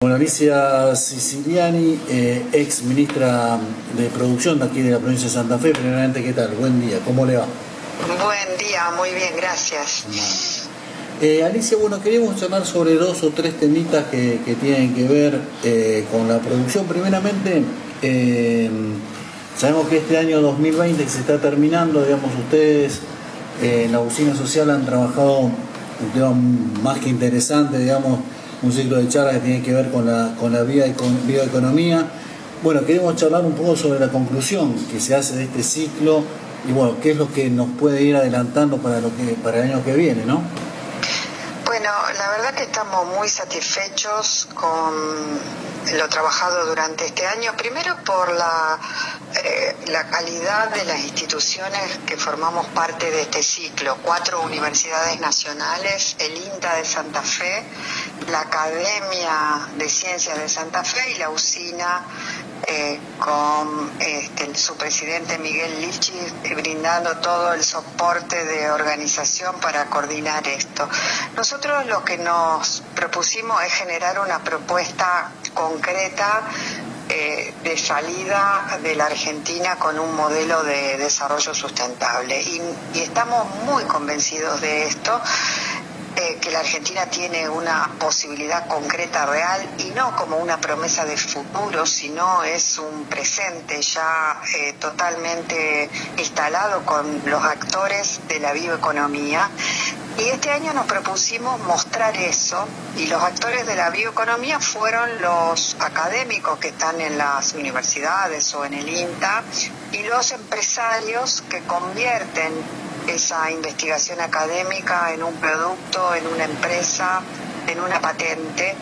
Bueno, Alicia Siciliani, eh, ex ministra de Producción de aquí de la provincia de Santa Fe. Primeramente, ¿qué tal? Buen día, ¿cómo le va? Buen día, muy bien, gracias. Eh, Alicia, bueno, queríamos hablar sobre dos o tres temitas que, tienen que ver eh, con la producción. Primeramente, sabemos que este año 2020 que se está terminando, digamos, ustedes en la usina social han trabajado un tema más que interesante, digamos, un ciclo de charlas que tiene que ver con la, con la bioeconomía. Bueno, queremos charlar un poco sobre la conclusión que se hace de este ciclo y bueno, qué es lo que nos puede ir adelantando para, lo que, para el año que viene, ¿no? Bueno, la verdad que estamos muy satisfechos con lo trabajado durante este año, primero por la, eh, la calidad de las instituciones que formamos parte de este ciclo, cuatro universidades nacionales, el INTA de Santa Fe, la Academia de Ciencias de Santa Fe y la usina eh, con este, su presidente Miguel Lichi eh, brindando todo el soporte de organización para coordinar esto. Nosotros lo que nos propusimos es generar una propuesta concreta eh, de salida de la Argentina con un modelo de desarrollo sustentable. y estamos muy convencidos de esto. Que la Argentina tiene una posibilidad concreta, real, y no como una promesa de futuro, sino es un presente ya eh, totalmente instalado con los actores de la bioeconomía. Y este año nos propusimos mostrar eso y los actores de la bioeconomía fueron los académicos que están en las universidades o en el INTA y los empresarios que convierten esa investigación académica en un producto, en una empresa, en una patente.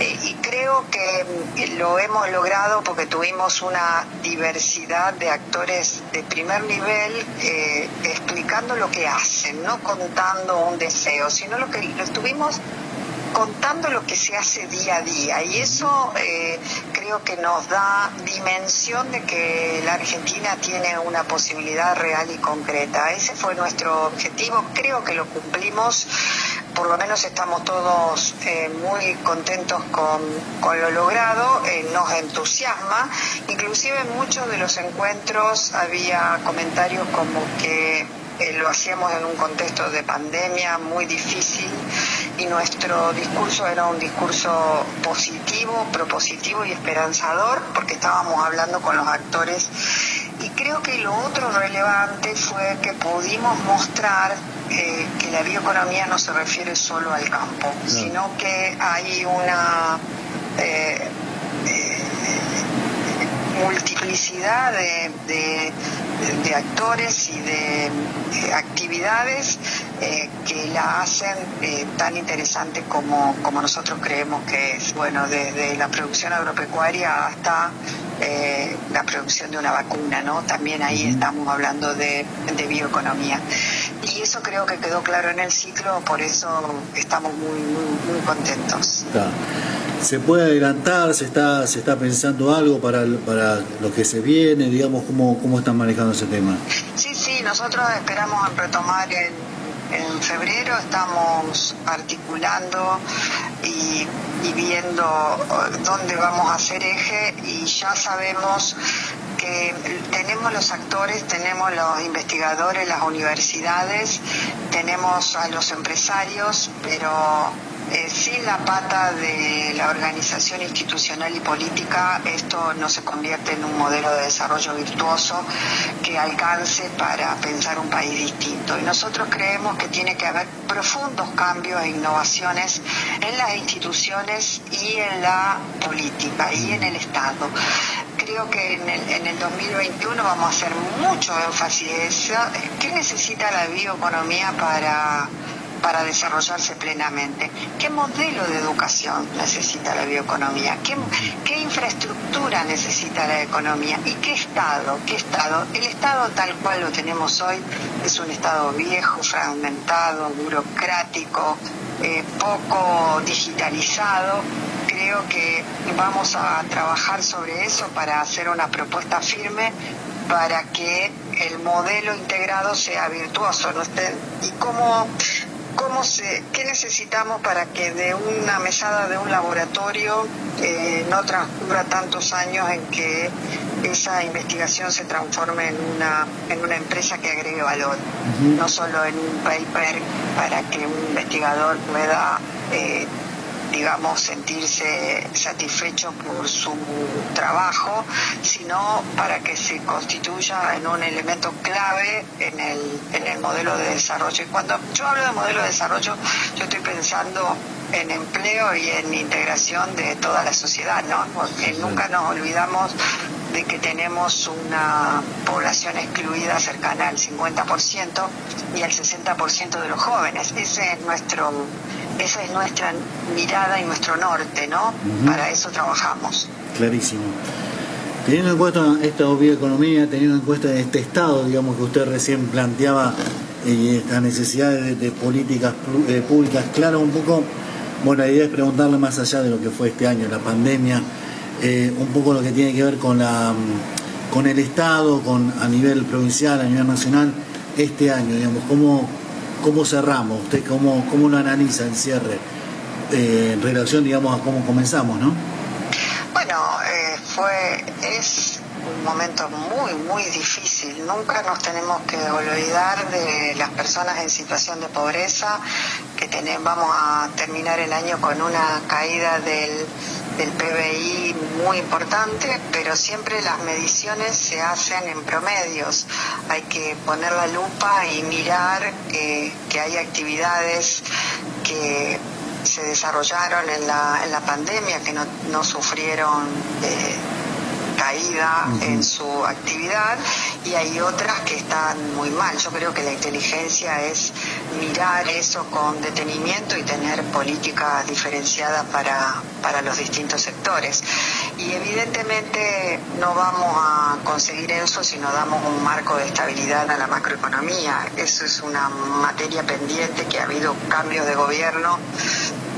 Eh, y creo que mm, lo hemos logrado porque tuvimos una diversidad de actores de primer nivel eh, explicando lo que hacen, no contando un deseo, sino lo que lo estuvimos contando lo que se hace día a día. Y eso eh, creo que nos da dimensión de que la Argentina tiene una posibilidad real y concreta. Ese fue nuestro objetivo, creo que lo cumplimos, por lo menos estamos todos eh, muy contentos con, con lo logrado, eh, nos entusiasma, inclusive en muchos de los encuentros había comentarios como que lo hacíamos en un contexto de pandemia muy difícil y nuestro discurso era un discurso positivo, propositivo y esperanzador porque estábamos hablando con los actores. Y creo que lo otro relevante fue que pudimos mostrar eh, que la bioeconomía no se refiere solo al campo, sino que hay una eh, eh, multiplicidad de, actores y de actividades eh, que la hacen eh, tan interesante como, como nosotros creemos que es. Bueno, desde la producción agropecuaria hasta eh, la producción de una vacuna, ¿no? También ahí estamos hablando de, bioeconomía. Y eso creo que quedó claro en el ciclo, por eso estamos muy, muy, contentos. ¿Se puede adelantar? ¿Se está, se está pensando algo para, para lo que se viene? Digamos, ¿cómo, ¿cómo están manejando ese tema? Sí, sí, nosotros esperamos retomar en en febrero estamos articulando y, viendo eh, dónde vamos a hacer eje y ya sabemos que tenemos los actores, tenemos los investigadores, las universidades, tenemos a los empresarios, pero eh, sin la pata de la organización institucional y política, esto no se convierte en un modelo de desarrollo virtuoso que alcance para pensar un país distinto. Y nosotros creemos que tiene que haber profundos cambios e innovaciones en las instituciones y en la política y en el Estado creo que en el, en el 2021 vamos a hacer mucho énfasis en eso. ¿Qué necesita la bioeconomía para para desarrollarse plenamente. ¿Qué modelo de educación necesita la bioeconomía? ¿Qué, infraestructura necesita la economía? ¿Y qué Estado? ¿Qué Estado? El Estado tal cual lo tenemos hoy es un Estado viejo, fragmentado, burocrático, eh, poco digitalizado. Creo que vamos a trabajar sobre eso para hacer una propuesta firme para que el modelo integrado sea virtuoso. ¿no? Y como cómo se, qué necesitamos para que de una mesada de un laboratorio eh, no transcurra tantos años en que esa investigación se transforme en una, en una empresa que agregue valor, no solo en un paper para que un investigador pueda eh, digamos, sentirse satisfecho por su trabajo, sino para que se constituya en un elemento clave en el, en el modelo de desarrollo. Y cuando yo hablo de modelo de desarrollo, yo estoy pensando en empleo y en integración de toda la sociedad, ¿no? Porque nunca nos olvidamos de que tenemos una población excluida cercana al 50% y al 60% de los jóvenes. Ese es nuestro esa es nuestra mirada y nuestro norte, ¿no? Para eso trabajamos. Clarísimo. Teniendo en cuenta esta bioeconomía, teniendo en cuenta este estado, digamos, que usted recién planteaba, y esta necesidad de, políticas eh, públicas claro, un poco, bueno, la idea es preguntarle más allá de lo que fue este año, la pandemia, eh, un poco lo que tiene que ver con la con el Estado, con a nivel provincial, a nivel nacional, este año, digamos, cómo ¿Cómo cerramos? ¿Usted cómo, cómo lo analiza el cierre eh, en relación, digamos, a cómo comenzamos, no? Bueno, eh, fue, es un momento muy, muy difícil. Nunca nos tenemos que olvidar de las personas en situación de pobreza, que tenemos, vamos a terminar el año con una caída del del PBI muy importante, pero siempre las mediciones se hacen en promedios. Hay que poner la lupa y mirar que, hay actividades que se desarrollaron en la, en la pandemia, que no, no sufrieron eh, caída en su actividad y hay otras que están muy mal. Yo creo que la inteligencia es mirar eso con detenimiento y tener políticas diferenciadas para, para los distintos sectores. Y evidentemente no vamos a conseguir eso si no damos un marco de estabilidad a la macroeconomía. Eso es una materia pendiente que ha habido cambios de gobierno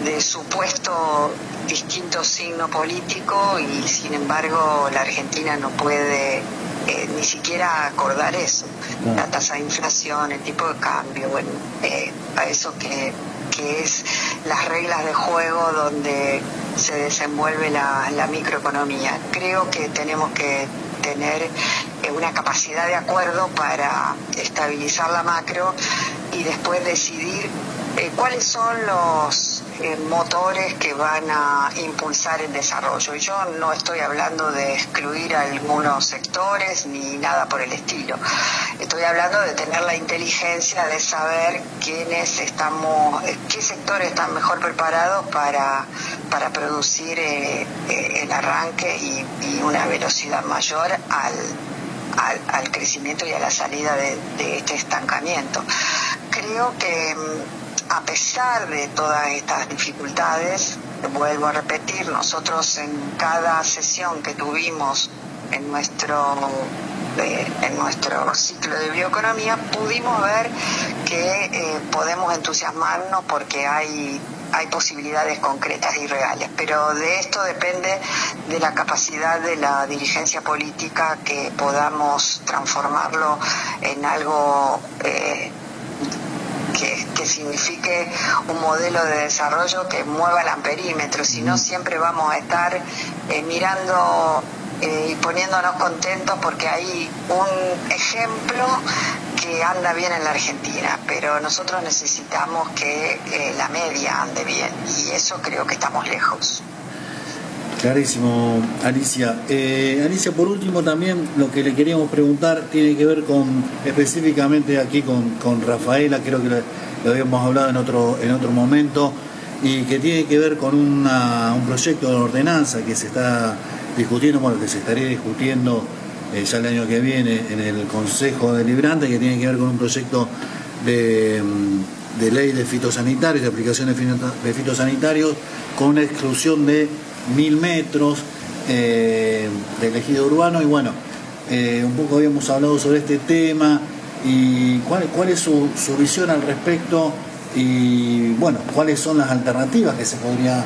de supuesto distinto signo político y sin embargo la Argentina no puede eh, ni siquiera acordar eso, la tasa de inflación, el tipo de cambio, bueno, eh, a eso que, que es las reglas de juego donde se desenvuelve la, la microeconomía. Creo que tenemos que tener eh, una capacidad de acuerdo para estabilizar la macro y después decidir cuáles son los eh, motores que van a impulsar el desarrollo. Yo no estoy hablando de excluir algunos sectores ni nada por el estilo. Estoy hablando de tener la inteligencia de saber quiénes estamos, eh, qué sectores están mejor preparados para, para producir eh, el arranque y, una velocidad mayor al, al, crecimiento y a la salida de este estancamiento. Creo que mm, a pesar de todas estas dificultades, vuelvo a repetir, nosotros en cada sesión que tuvimos en nuestro eh, en nuestro ciclo de bioeconomía pudimos ver que eh, podemos entusiasmarnos porque hay hay posibilidades concretas y reales, pero de esto depende de la capacidad de la dirigencia política que podamos transformarlo en algo eh, que, signifique un modelo de desarrollo que mueva el amperímetro, si no siempre vamos a estar eh, mirando eh, y poniéndonos contentos porque hay un ejemplo que anda bien en la Argentina, pero nosotros necesitamos que eh, la media ande bien y eso creo que estamos lejos. Clarísimo, Alicia. Eh, Alicia, por último también lo que le queríamos preguntar tiene que ver con específicamente aquí con, Rafaela, creo que lo, habíamos hablado en otro, en otro momento, y que tiene que ver con un proyecto de ordenanza que se está discutiendo, bueno, que se estaría discutiendo eh, ya el año que viene en el Consejo Deliberante, que tiene que ver con un proyecto de, de ley de fitosanitarios, de aplicación de fitosanitarios, con una exclusión de mil metros eh, del ejido urbano y bueno, eh, un poco habíamos hablado sobre este tema y cuál, cuál es su, su, visión al respecto y bueno, cuáles son las alternativas que se podría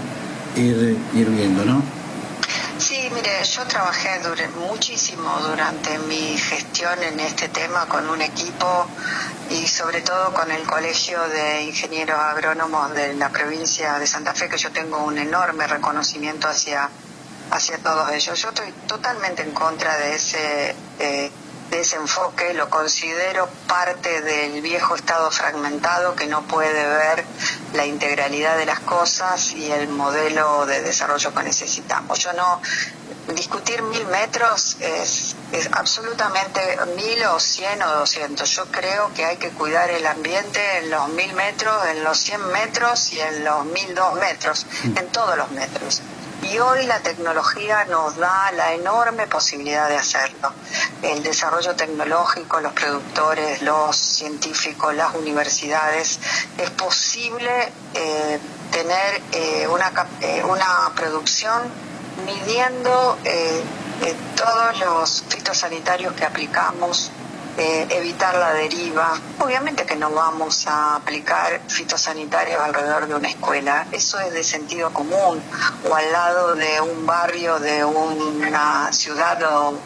ir, ir viendo, ¿no? Mire, yo trabajé muchísimo durante mi gestión en este tema con un equipo y sobre todo con el Colegio de Ingenieros Agrónomos de la provincia de Santa Fe, que yo tengo un enorme reconocimiento hacia, hacia todos ellos. Yo estoy totalmente en contra de ese... Eh, de ese enfoque, lo considero parte del viejo estado fragmentado que no puede ver la integralidad de las cosas y el modelo de desarrollo que necesitamos. Yo no, discutir mil metros es, es absolutamente mil o cien o doscientos. Yo creo que hay que cuidar el ambiente en los mil metros, en los cien metros y en los mil dos metros, en todos los metros. Y hoy la tecnología nos da la enorme posibilidad de hacerlo. El desarrollo tecnológico, los productores, los científicos, las universidades, es posible eh, tener eh, una, eh, una producción midiendo todos los fitosanitarios que aplicamos eh, evitar la deriva. Obviamente que no vamos a aplicar fitosanitarios alrededor de una escuela, eso es de sentido común, o al lado de un barrio, de una ciudad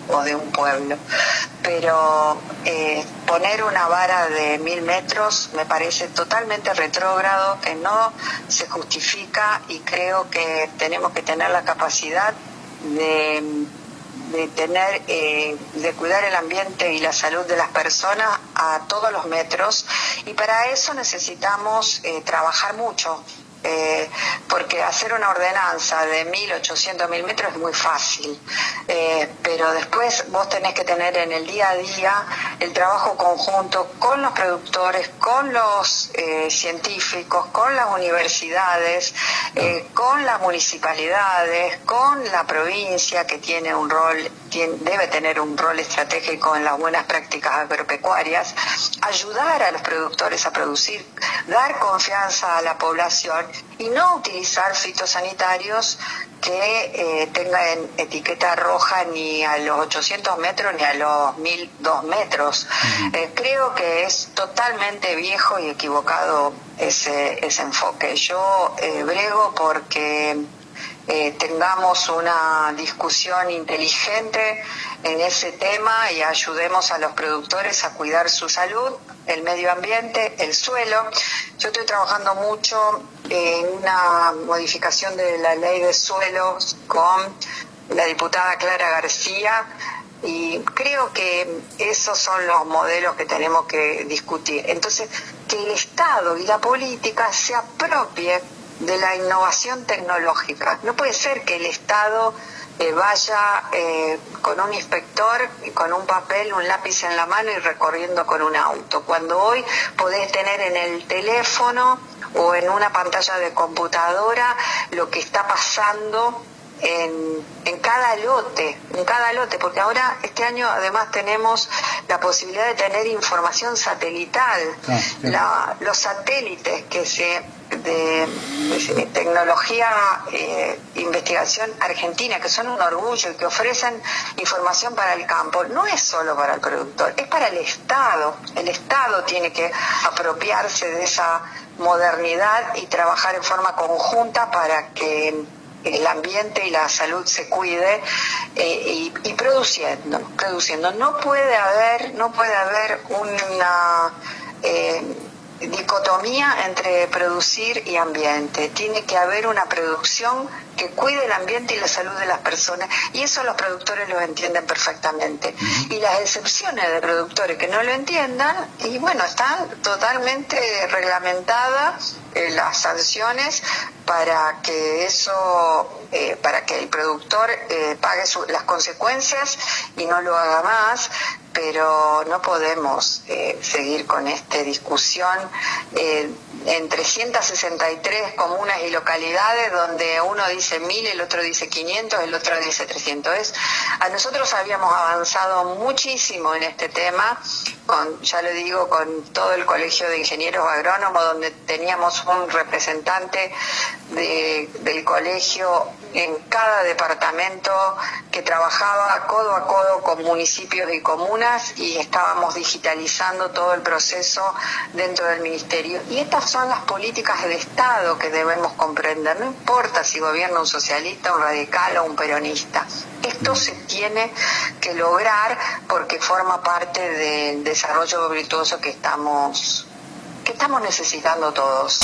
o, de un pueblo. Pero eh, poner una vara de mil metros me parece totalmente retrógrado, que no se justifica y creo que tenemos que tener la capacidad de de tener, eh, de cuidar el ambiente y la salud de las personas a todos los metros. Y para eso necesitamos eh, trabajar mucho eh, porque hacer una ordenanza de 1.800, 1.000 metros es muy fácil, eh, pero después vos tenés que tener en el día a día el trabajo conjunto con los productores, con los eh, científicos, con las universidades, con las municipalidades, con la provincia que tiene un rol, debe tener un rol estratégico en las buenas prácticas agropecuarias, ayudar a los productores a producir, dar confianza a la población y no utilizar fitosanitarios que eh, tengan etiqueta roja ni a los 800 metros ni a los 1002 metros. Eh, creo que es totalmente viejo y equivocado ese, ese enfoque. Yo eh, brego porque tengamos una discusión inteligente en ese tema y ayudemos a los productores a cuidar su salud, el medio ambiente, el suelo. Yo estoy trabajando mucho en una modificación de la ley de suelos con la diputada Clara García y creo que esos son los modelos que tenemos que discutir. Entonces, que el Estado y la política se apropie de la innovación tecnológica. No puede ser que el Estado eh, vaya eh, con un inspector, con un papel, un lápiz en la mano y recorriendo con un auto. Cuando hoy podés tener en el teléfono o en una pantalla de computadora lo que está pasando en, en, cada lote, en cada lote, porque ahora este año además tenemos la posibilidad de tener información satelital, ah, los satélites que se de, tecnología e investigación argentina, que son un orgullo y que ofrecen información para el campo, no es solo para el productor, es para el Estado. El Estado tiene que apropiarse de esa modernidad y trabajar en forma conjunta para que el ambiente y la salud se cuide eh, y, produciendo, produciendo. No puede haber, no puede haber una eh, dicotomía entre producir y ambiente. Tiene que haber una producción que cuide el ambiente y la salud de las personas y eso los productores lo entienden perfectamente. Y las excepciones de productores que no lo entiendan, y bueno, están totalmente reglamentadas eh, las sanciones para que eso, eh, para que el productor eh, pague las consecuencias y no lo haga más, pero no podemos seguir con esta discusión en 363 comunas y localidades donde uno dice mil, el otro dice 500, el otro dice 300. a nosotros habíamos avanzado muchísimo en este tema, ya lo digo, con todo el Colegio de Ingenieros Agrónomos, donde teníamos un representante del colegio en cada departamento que trabajaba codo a codo con municipios y comunas y estábamos digitalizando todo el proceso dentro del ministerio. Y estas son las políticas del Estado que debemos comprender, no importa si gobierna un socialista, un radical o un peronista. Esto se tiene que lograr porque forma parte del desarrollo virtuoso que estamos que estamos necesitando todos.